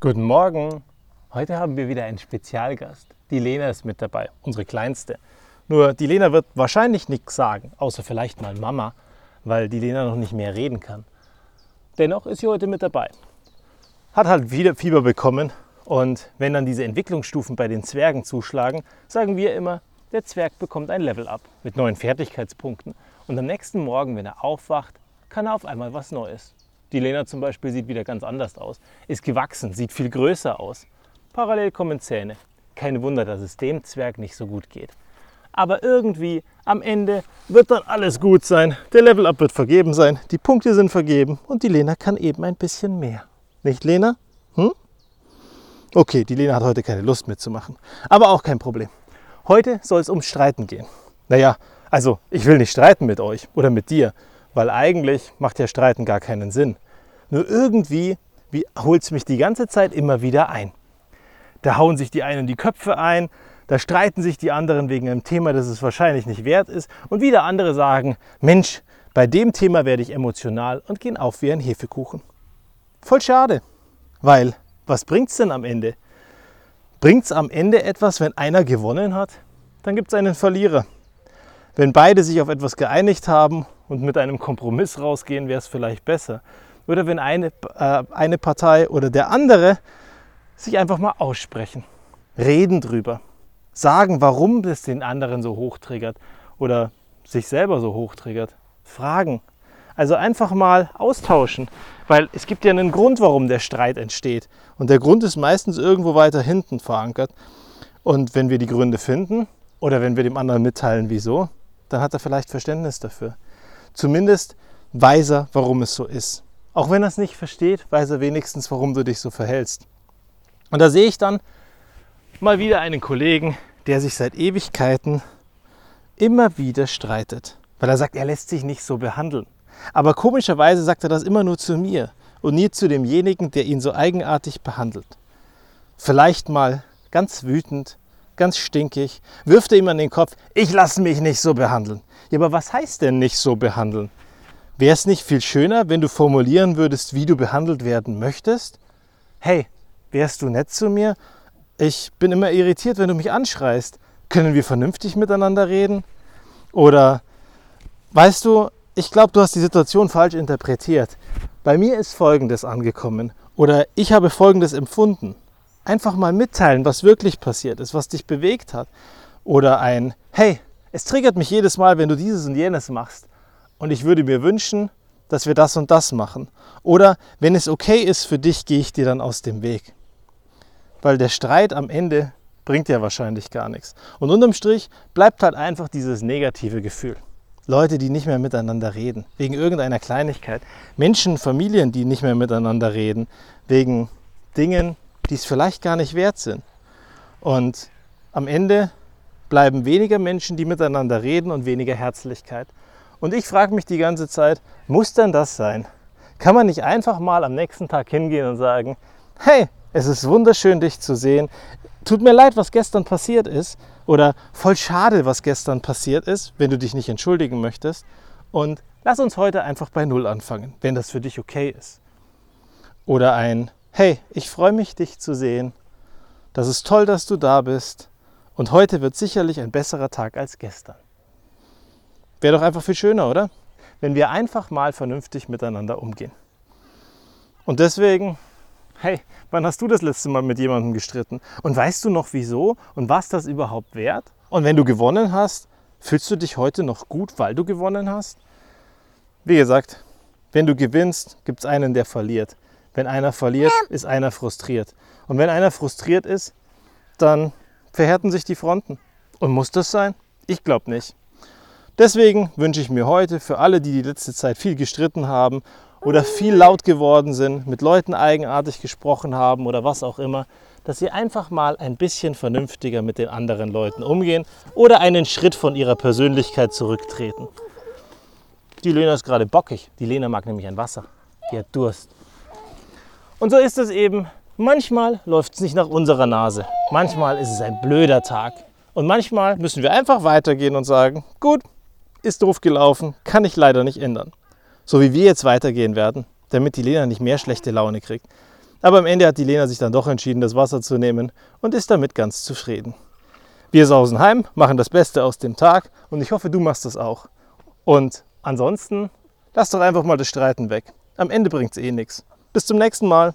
Guten Morgen. Heute haben wir wieder einen Spezialgast. Die Lena ist mit dabei, unsere Kleinste. Nur die Lena wird wahrscheinlich nichts sagen, außer vielleicht mal Mama, weil die Lena noch nicht mehr reden kann. Dennoch ist sie heute mit dabei. Hat halt wieder Fieber bekommen und wenn dann diese Entwicklungsstufen bei den Zwergen zuschlagen, sagen wir immer, der Zwerg bekommt ein Level up mit neuen Fertigkeitspunkten. Und am nächsten Morgen, wenn er aufwacht, kann er auf einmal was Neues. Die Lena zum Beispiel sieht wieder ganz anders aus, ist gewachsen, sieht viel größer aus. Parallel kommen Zähne. Kein Wunder, dass es dem Zwerg nicht so gut geht. Aber irgendwie am Ende wird dann alles gut sein. Der Level-Up wird vergeben sein, die Punkte sind vergeben und die Lena kann eben ein bisschen mehr. Nicht, Lena? Hm? Okay, die Lena hat heute keine Lust mitzumachen. Aber auch kein Problem. Heute soll es ums Streiten gehen. Naja, also ich will nicht streiten mit euch oder mit dir, weil eigentlich macht ja Streiten gar keinen Sinn. Nur irgendwie holt es mich die ganze Zeit immer wieder ein. Da hauen sich die einen die Köpfe ein, da streiten sich die anderen wegen einem Thema, das es wahrscheinlich nicht wert ist. Und wieder andere sagen, Mensch, bei dem Thema werde ich emotional und gehen auf wie ein Hefekuchen. Voll schade, weil was bringt es denn am Ende? Bringt es am Ende etwas, wenn einer gewonnen hat? Dann gibt es einen Verlierer. Wenn beide sich auf etwas geeinigt haben und mit einem Kompromiss rausgehen, wäre es vielleicht besser. Oder wenn eine, äh, eine Partei oder der andere sich einfach mal aussprechen, reden drüber, sagen, warum das den anderen so hochtriggert oder sich selber so hochtriggert, fragen. Also einfach mal austauschen, weil es gibt ja einen Grund, warum der Streit entsteht. Und der Grund ist meistens irgendwo weiter hinten verankert. Und wenn wir die Gründe finden oder wenn wir dem anderen mitteilen, wieso, dann hat er vielleicht Verständnis dafür. Zumindest weiß er, warum es so ist. Auch wenn er es nicht versteht, weiß er wenigstens, warum du dich so verhältst. Und da sehe ich dann mal wieder einen Kollegen, der sich seit Ewigkeiten immer wieder streitet, weil er sagt, er lässt sich nicht so behandeln. Aber komischerweise sagt er das immer nur zu mir und nie zu demjenigen, der ihn so eigenartig behandelt. Vielleicht mal ganz wütend, ganz stinkig, wirft er ihm an den Kopf, ich lasse mich nicht so behandeln. Ja, aber was heißt denn nicht so behandeln? Wäre es nicht viel schöner, wenn du formulieren würdest, wie du behandelt werden möchtest? Hey, wärst du nett zu mir? Ich bin immer irritiert, wenn du mich anschreist. Können wir vernünftig miteinander reden? Oder weißt du, ich glaube, du hast die Situation falsch interpretiert. Bei mir ist Folgendes angekommen oder ich habe Folgendes empfunden. Einfach mal mitteilen, was wirklich passiert ist, was dich bewegt hat. Oder ein, hey, es triggert mich jedes Mal, wenn du dieses und jenes machst. Und ich würde mir wünschen, dass wir das und das machen. Oder wenn es okay ist für dich, gehe ich dir dann aus dem Weg weil der Streit am Ende bringt ja wahrscheinlich gar nichts. Und unterm Strich bleibt halt einfach dieses negative Gefühl. Leute, die nicht mehr miteinander reden, wegen irgendeiner Kleinigkeit. Menschen, Familien, die nicht mehr miteinander reden, wegen Dingen, die es vielleicht gar nicht wert sind. Und am Ende bleiben weniger Menschen, die miteinander reden und weniger Herzlichkeit. Und ich frage mich die ganze Zeit, muss denn das sein? Kann man nicht einfach mal am nächsten Tag hingehen und sagen, hey, es ist wunderschön, dich zu sehen. Tut mir leid, was gestern passiert ist. Oder voll schade, was gestern passiert ist, wenn du dich nicht entschuldigen möchtest. Und lass uns heute einfach bei Null anfangen, wenn das für dich okay ist. Oder ein, hey, ich freue mich, dich zu sehen. Das ist toll, dass du da bist. Und heute wird sicherlich ein besserer Tag als gestern. Wäre doch einfach viel schöner, oder? Wenn wir einfach mal vernünftig miteinander umgehen. Und deswegen Hey, wann hast du das letzte Mal mit jemandem gestritten? Und weißt du noch wieso und was das überhaupt wert? Und wenn du gewonnen hast, fühlst du dich heute noch gut, weil du gewonnen hast? Wie gesagt, wenn du gewinnst, gibt es einen, der verliert. Wenn einer verliert, ist einer frustriert. Und wenn einer frustriert ist, dann verhärten sich die Fronten. Und muss das sein? Ich glaube nicht. Deswegen wünsche ich mir heute für alle, die die letzte Zeit viel gestritten haben oder viel laut geworden sind, mit Leuten eigenartig gesprochen haben oder was auch immer, dass sie einfach mal ein bisschen vernünftiger mit den anderen Leuten umgehen oder einen Schritt von ihrer Persönlichkeit zurücktreten. Die Lena ist gerade bockig. Die Lena mag nämlich ein Wasser. Die hat Durst. Und so ist es eben. Manchmal läuft es nicht nach unserer Nase. Manchmal ist es ein blöder Tag. Und manchmal müssen wir einfach weitergehen und sagen, gut, ist doof gelaufen, kann ich leider nicht ändern so wie wir jetzt weitergehen werden, damit die Lena nicht mehr schlechte Laune kriegt. Aber am Ende hat die Lena sich dann doch entschieden, das Wasser zu nehmen und ist damit ganz zufrieden. Wir sausen heim, machen das Beste aus dem Tag und ich hoffe, du machst das auch. Und ansonsten, lass doch einfach mal das Streiten weg. Am Ende bringt es eh nichts. Bis zum nächsten Mal.